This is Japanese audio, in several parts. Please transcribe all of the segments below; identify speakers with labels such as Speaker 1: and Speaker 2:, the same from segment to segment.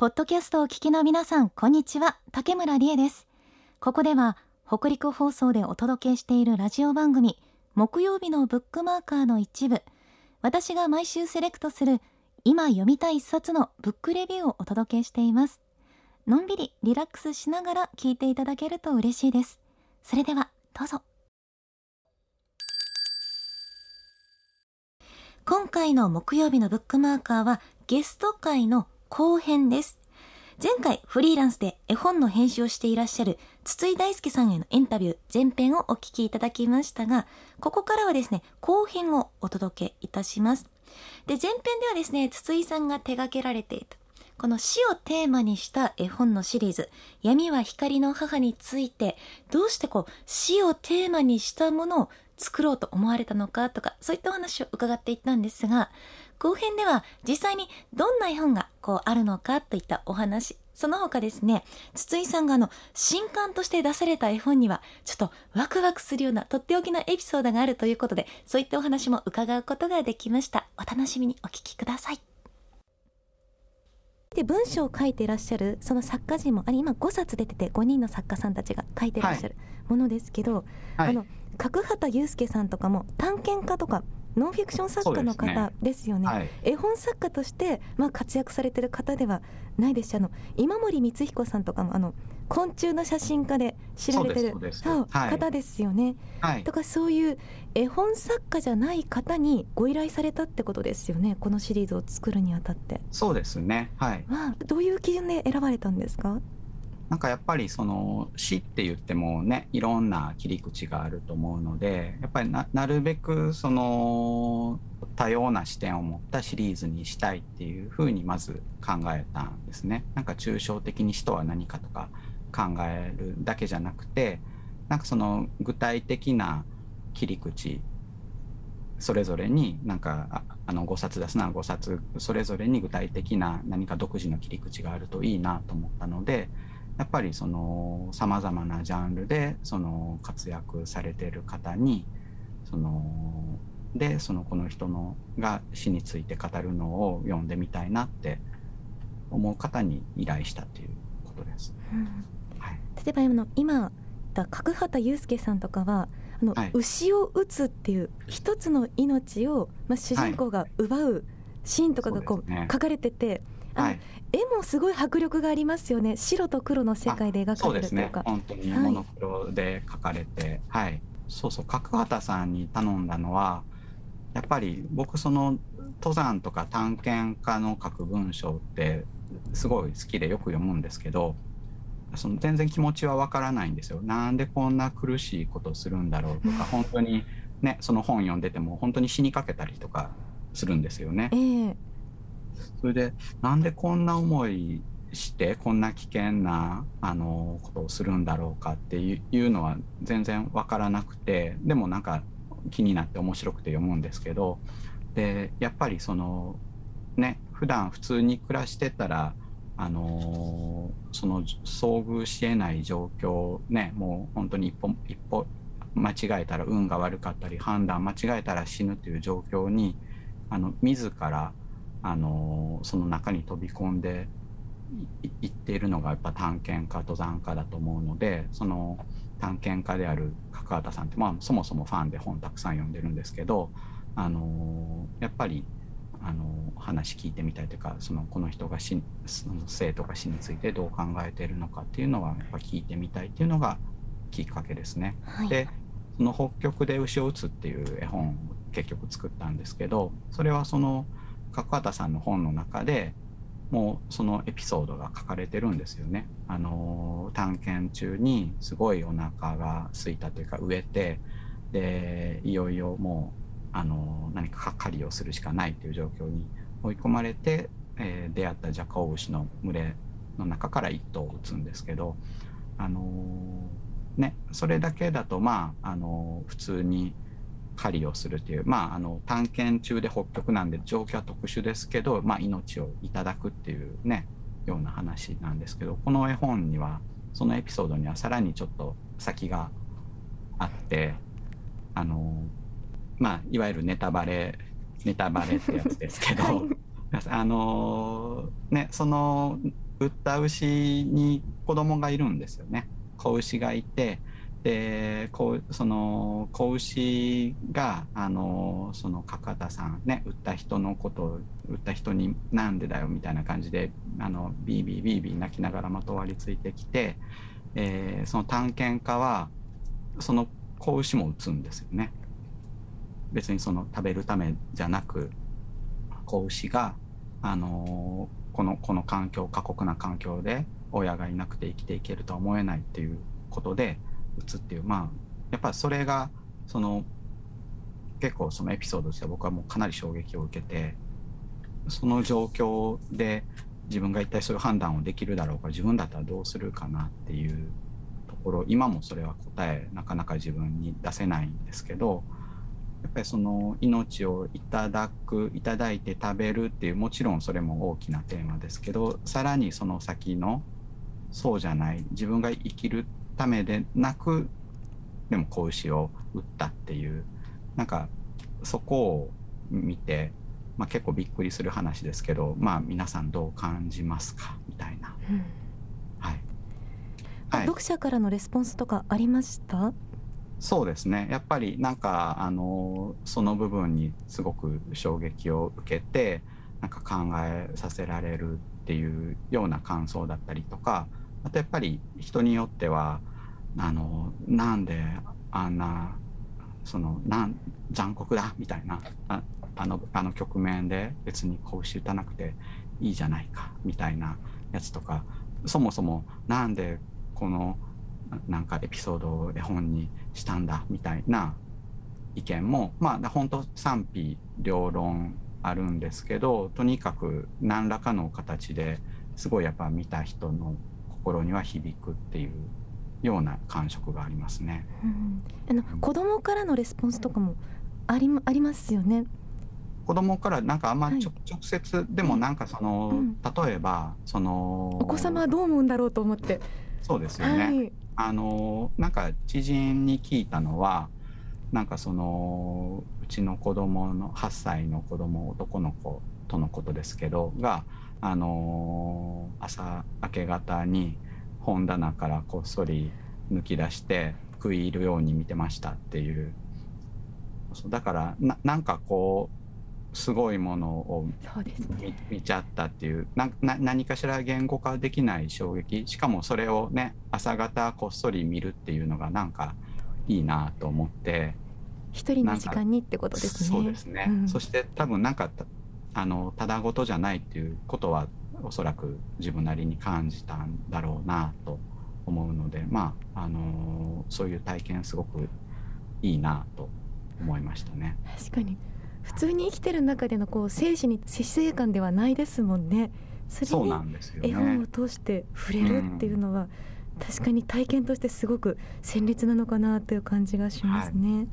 Speaker 1: ポッドキャストを聞きの皆さん、こんにちは。竹村理恵です。ここでは、北陸放送でお届けしているラジオ番組、木曜日のブックマーカーの一部、私が毎週セレクトする、今読みたい一冊のブックレビューをお届けしています。のんびりリラックスしながら聞いていただけると嬉しいです。それでは、どうぞ。今回の木曜日のブックマーカーはゲスト会の後編です。前回フリーランスで絵本の編集をしていらっしゃる筒井大輔さんへのインタビュー前編をお聞きいただきましたが、ここからはですね、後編をお届けいたします。で、前編ではですね、筒井さんが手掛けられていたこの死をテーマにした絵本のシリーズ、闇は光の母について、どうしてこう、死をテーマにしたものを作ろうと思われたのかとか、そういったお話を伺っていったんですが、後編では実際にどんな絵本がこうあるのかといったお話、その他ですね、筒井さんがあの、新刊として出された絵本には、ちょっとワクワクするようなとっておきのエピソードがあるということで、そういったお話も伺うことができました。お楽しみにお聞きください。で文章を書いていらっしゃるその作家陣もあれ今5冊出てて5人の作家さんたちが書いてらっしゃるものですけど、はい、あの角畑祐介さんとかも探検家とかノンフィクション作家の方ですよね、ねはい、絵本作家として、まあ、活躍されてる方ではないです。しあの今森光彦さんとかもあの昆虫の写真家で知られてるそう方ですよね、はい、とかそういう絵本作家じゃない方にご依頼されたってことですよね。このシリーズを作るにあたって。
Speaker 2: そうですね。はい、
Speaker 1: まあ、どういう基準で選ばれたんですか？
Speaker 2: なんかやっぱりその死って言ってもねいろんな切り口があると思うのでやっぱりなるべくその多様な視点を持ったシリーズにしたいっていうふうにまず考えたんですね。なんか抽象的に死とは何かとか考えるだけじゃなくてなんかその具体的な切り口それぞれになんかあの5冊出すなら5冊それぞれに具体的な何か独自の切り口があるといいなと思ったのでやっぱりそのさまざまなジャンルでその活躍されている方にそのでそのこの人のが死について語るのを読んでみたいなって思う方に依頼したっていうことです。うん。
Speaker 1: はい、例えば今今角畑祐介さんとかはあの、はい、牛を撃つっていう一つの命を、まあ、主人公が奪うシーンとかがこう、ね、書かれててはい、絵もすごい迫力がありますよね。白と黒の世界で描かれると
Speaker 2: ね、本当にモノクロで描かれて、はい、はい、そうそう。角畑さんに頼んだのはやっぱり僕その登山とか探検家の書く文章ってすごい好きでよく読むんですけどその全然気持ちはわからないんですよ。なんでこんな苦しいことするんだろうとか 本当にねその本読んでても本当に死にかけたりとかするんですよね。えーそれでなんでこんな思いしてこんな危険なあのことをするんだろうかっていうのは全然分からなくてでもなんか気になって面白くて読むんですけどでやっぱりそのね普段普通に暮らしてたらあのその遭遇しえない状況ねもう本当に一歩一歩間違えたら運が悪かったり判断間違えたら死ぬっていう状況にあの自らあのその中に飛び込んでいっているのがやっぱ探検家登山家だと思うのでその探検家である角畑さんって、まあ、そもそもファンで本たくさん読んでるんですけどあのやっぱりあの話聞いてみたいというかそのこの人が死その生とか死についてどう考えているのかっていうのはやっぱ聞いてみたいっていうのがきっかけですね。はい、でその北極で牛を撃つっていう絵本を結局作ったんですけどそれはその角畑さんの本の中でもうそのエピソードが書かれてるんですよね。あの探検中にすごいお腹が空いたというか飢えてでいよいよもうあの何か狩りをするしかないという状況に追い込まれて、えー、出会ったジャカオウシの群れの中から1頭を撃つんですけどあのねそれだけだとまああの普通に狩りをするという、まあ、あの探検中で北極なんで状況は特殊ですけど、まあ、命をいただくっていうねような話なんですけどこの絵本にはそのエピソードにはさらにちょっと先があってあのまあいわゆるネタバレネタバレってやつですけど、はい、あのねその売った牛に子供がいるんですよね。子牛がいてでこうその子牛があのその角田さんね売った人のことを売った人に「なんでだよ」みたいな感じであのビービービービー泣きながらまとわりついてきて、えー、その探検家はその子牛も撃つんですよね。別にその食べるためじゃなく子牛があのこのこの環境過酷な環境で親がいなくて生きていけるとは思えないっていうことで打つっていうまあやっぱそれがその結構そのエピソードとして僕はもうかなり衝撃を受けてその状況で自分が一体そういう判断をできるだろうか自分だったらどうするかなっていうところ今もそれは答えなかなか自分に出せないんですけどやっぱりその命をいただくいただいて食べるっていうもちろんそれも大きなテーマですけどさらにその先のそうじゃない自分が生きるためでなくでも子牛を打ったっていうなんかそこを見て、まあ、結構びっくりする話ですけど、まあ、皆さんどう感じますか？みたいな、うん、はい、
Speaker 1: はい、読者からのレスポンスとかありました？
Speaker 2: そうですね。やっぱりなんかあのその部分にすごく衝撃を受けてなんか考えさせられるっていうような感想だったりとかあとやっぱり人によってはあのなんであんなそのなん残酷だみたいなああのあの局面で別にこうし打たなくていいじゃないかみたいなやつとかそもそもなんでこのなんかエピソードを絵本にしたんだみたいな意見もまあ本当賛否両論あるんですけどとにかく何らかの形ですごいやっぱ見た人の心には響くっていうような感触がありますね。
Speaker 1: うん、あの子供からのレスポンスとかもありありますよね？
Speaker 2: 子供からなんかあんまり、はい、直接でもなんかその、うん、例えばその
Speaker 1: お子様はどう思うんだろうと思って。
Speaker 2: そうですよね、はい、あのなんか知人に聞いたのはなんかそのうちの子供の8歳の子供男の子とのことですけどがあの朝明け方に本棚からこっそり抜き出して食い入るように見てましたっていう。だからななんかこうすごいものを見,、見ちゃったっていう。なな何かしら言語化できない衝撃。しかもそれをね朝方こっそり見るっていうのがなんかいいなと思って。
Speaker 1: 一人の時間にってことです
Speaker 2: ね。そうですね、うん、そして多分なんかあのただごとじゃないっていうことはおそらく自分なりに感じたんだろうなと思うのでまああのそういう体験すごくいいなと思いましたね。
Speaker 1: 確かに普通に生きてる中でのこう生死に死生観ではないですもんね。
Speaker 2: それに
Speaker 1: 絵本を通して触れるっていうのは、確かに体験としてすごく鮮烈なのかなという感じがしますね。はい、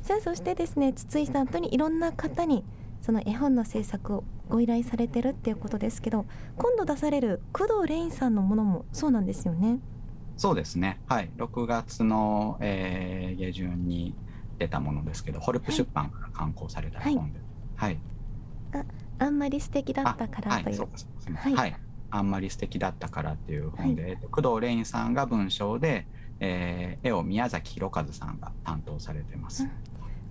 Speaker 1: さあそしてですね筒井さんとにいろんな方にその絵本の制作をご依頼されてるっていうことですけど今度出される工藤レインさんのものもそうなんですよね。
Speaker 2: そうですね。はい。6月の、えー、下旬に出たものですけどホルプ出版から刊行された絵本で、はい、
Speaker 1: はい、ああんまり素敵だったからという。
Speaker 2: はい、はい、あんまり素敵だったからっていう本で、はい、工藤レインさんが文章で、えー、絵を宮崎弘和さんが担当されてます。うん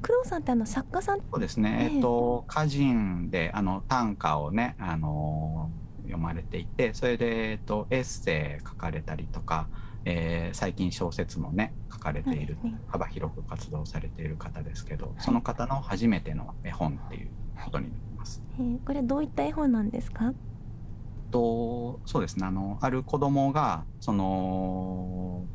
Speaker 1: 工藤さんってあの作家さん？
Speaker 2: そうですね、えっと歌人であの短歌をねあの読まれていてそれで、えっと、エッセイ書かれたりとか、えー、最近小説もね書かれている、ね、幅広く活動されている方ですけど、はい、その方の初めての絵本っていうことになります。
Speaker 1: はい、えー、これどういった絵本なんですか？
Speaker 2: とそうですね。あのある子供がその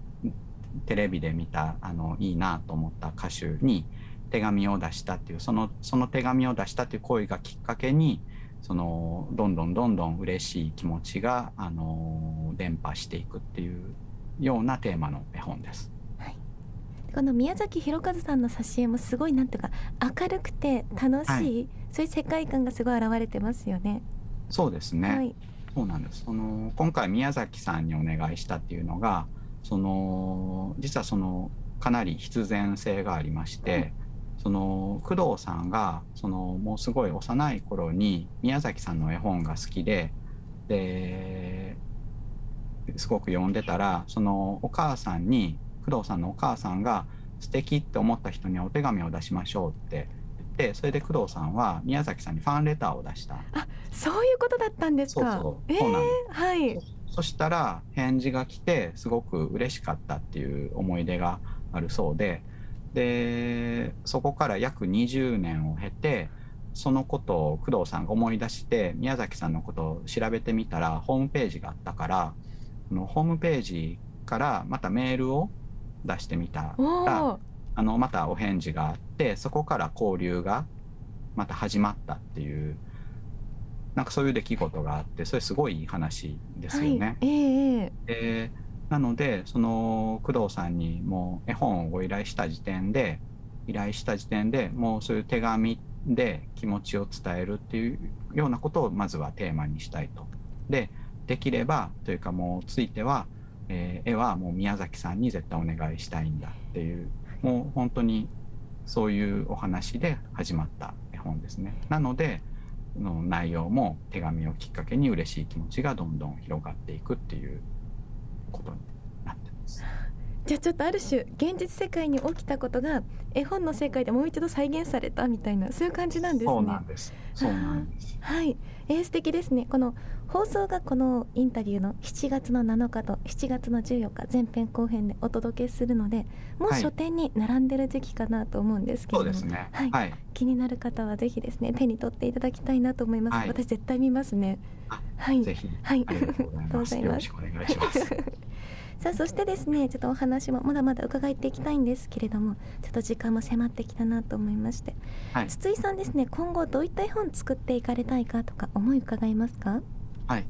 Speaker 2: テレビで見たあのいいなと思った歌手に手紙を出したっていうそのその手紙を出したっていう行為がきっかけにそのどんどんどんどん嬉しい気持ちがあの伝播していくっていうようなテーマの絵本です。
Speaker 1: はい、この宮崎弘和さんの挿絵もすごいなんていうか明るくて楽しい、はい、そういう世界観がすごい現れてますよね。
Speaker 2: そうですね。はい、そうなんです。その今回宮崎さんにお願いしたっていうのが、その実はそのかなり必然性がありまして。うんその工藤さんがそのもうすごい幼い頃に宮崎さんの絵本が好きでですごく読んでたらそのお母さんに工藤さんのお母さんが素敵って思った人にはお手紙を出しましょうって言ってそれで工藤さんは宮崎さんにファンレターを出した。
Speaker 1: あそういうことだったんですか。
Speaker 2: そうそう
Speaker 1: えーはい。
Speaker 2: そしたら返事が来てすごく嬉しかったっていう思い出があるそうででそこから約20年を経てそのことを工藤さんが思い出して宮崎さんのことを調べてみたらホームページがあったからホームページからまたメールを出してみた
Speaker 1: お
Speaker 2: ら
Speaker 1: お
Speaker 2: あのまたお返事があってそこから交流がまた始まったっていうなんかそういう出来事があってそれすごいいい話ですよね。
Speaker 1: はい、えええ。
Speaker 2: でなのでその工藤さんにもう絵本をご依頼した時点で依頼した時点でもうそういう手紙で気持ちを伝えるっていうようなことをまずはテーマにしたいと。でできればというかもうついては、えー絵はもう宮崎さんに絶対お願いしたいんだっていうもう本当にそういうお話で始まった絵本ですね。なのでの内容も手紙をきっかけに嬉しい気持ちがどんどん広がっていくっていうことになってます。
Speaker 1: じゃあちょっとある種現実世界に起きたことが絵本の世界でもう一度再現されたみたいなそういう感じなんですね。
Speaker 2: そうなんです。そうなんです。
Speaker 1: はい、えー、素敵ですね。この放送がこのインタビューの7月の7日と7月の14日前編後編でお届けするので、もう
Speaker 2: はい
Speaker 1: 書店に並んでる時期かなと思うんですけれども、
Speaker 2: そうですね。
Speaker 1: はい
Speaker 2: はい。
Speaker 1: 気になる方はぜひですね手に取っていただきたいなと思います。
Speaker 2: はい
Speaker 1: 私絶対見ますね。
Speaker 2: あ
Speaker 1: はい。
Speaker 2: ぜひ。
Speaker 1: はい。ありがとうございます
Speaker 2: よろしくお願いします。
Speaker 1: さあそしてですねちょっとお話もまだまだ伺っていきたいんですけれどもちょっと時間も迫ってきたなと思いまして
Speaker 2: はい。
Speaker 1: 筒井さんですね今後どういった絵本作っていかれたいかとか思い伺いますか、
Speaker 2: はい。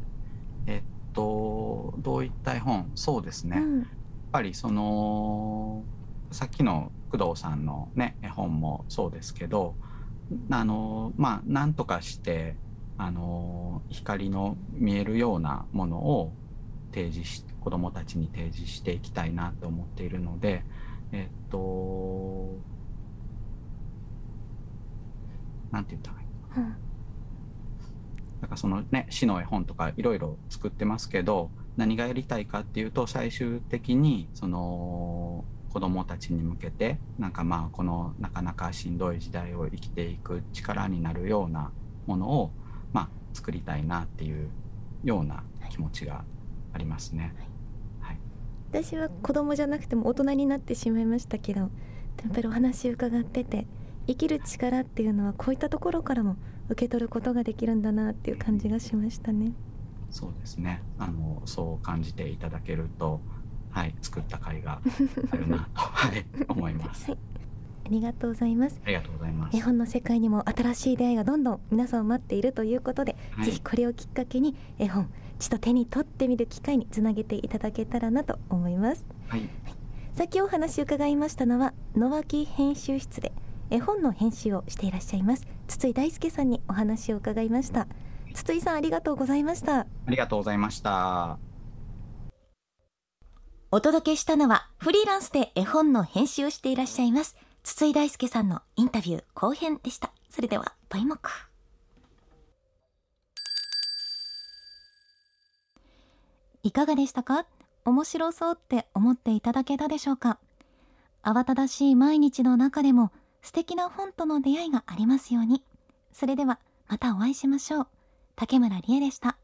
Speaker 2: えっと、どういった絵本？そうですね。やっ
Speaker 1: うん
Speaker 2: ぱりその、さっきの工藤さんのね、絵本もそうですけど、あの、まあ、なんとかして、あの、光の見えるようなものを提示し、子供たちに提示していきたいなと思っているので、えっと、なんて言ったらいい
Speaker 1: うん。
Speaker 2: なんかそのね詩の絵本とかいろいろ作ってますけど何がやりたいかっていうと最終的にその子どもたちに向けてなんかまあこのなかなかしんどい時代を生きていく力になるようなものをまあ作りたいなっていうような気持ちがありますね。はい、
Speaker 1: 私は子供じゃなくても大人になってしまいましたけどやっぱりお話伺ってて生きる力っていうのはこういったところからも受け取ることができるんだなっていう感じがしましたね。
Speaker 2: そうですねあのそう感じていただけると、はい、作った甲斐があるなと、はい、思います。
Speaker 1: はいありがとうございます。
Speaker 2: ありがとうございます
Speaker 1: 絵。本の世界にも新しい出会いがどんどん皆さんを待っているということで、
Speaker 2: はい
Speaker 1: ぜひこれをきっかけに絵本ちょっと手に取ってみる機会につなげていただけたらなと思います。
Speaker 2: はい、
Speaker 1: さっきお話伺いましたのは野脇編集室で絵本の編集をしていらっしゃいます筒井大輔さんにお話を伺いました。筒井さんありがとうございました。
Speaker 2: ありがとうございました。
Speaker 1: お届けしたのはフリーランスで絵本の編集をしていらっしゃいます筒井大輔さんのインタビュー後編でした。それではバイモクいかがでしたか？面白そうって思っていただけたでしょうか？慌ただしい毎日の中でも素敵な本との出会いがありますように。それではまたお会いしましょう。竹村理恵でした。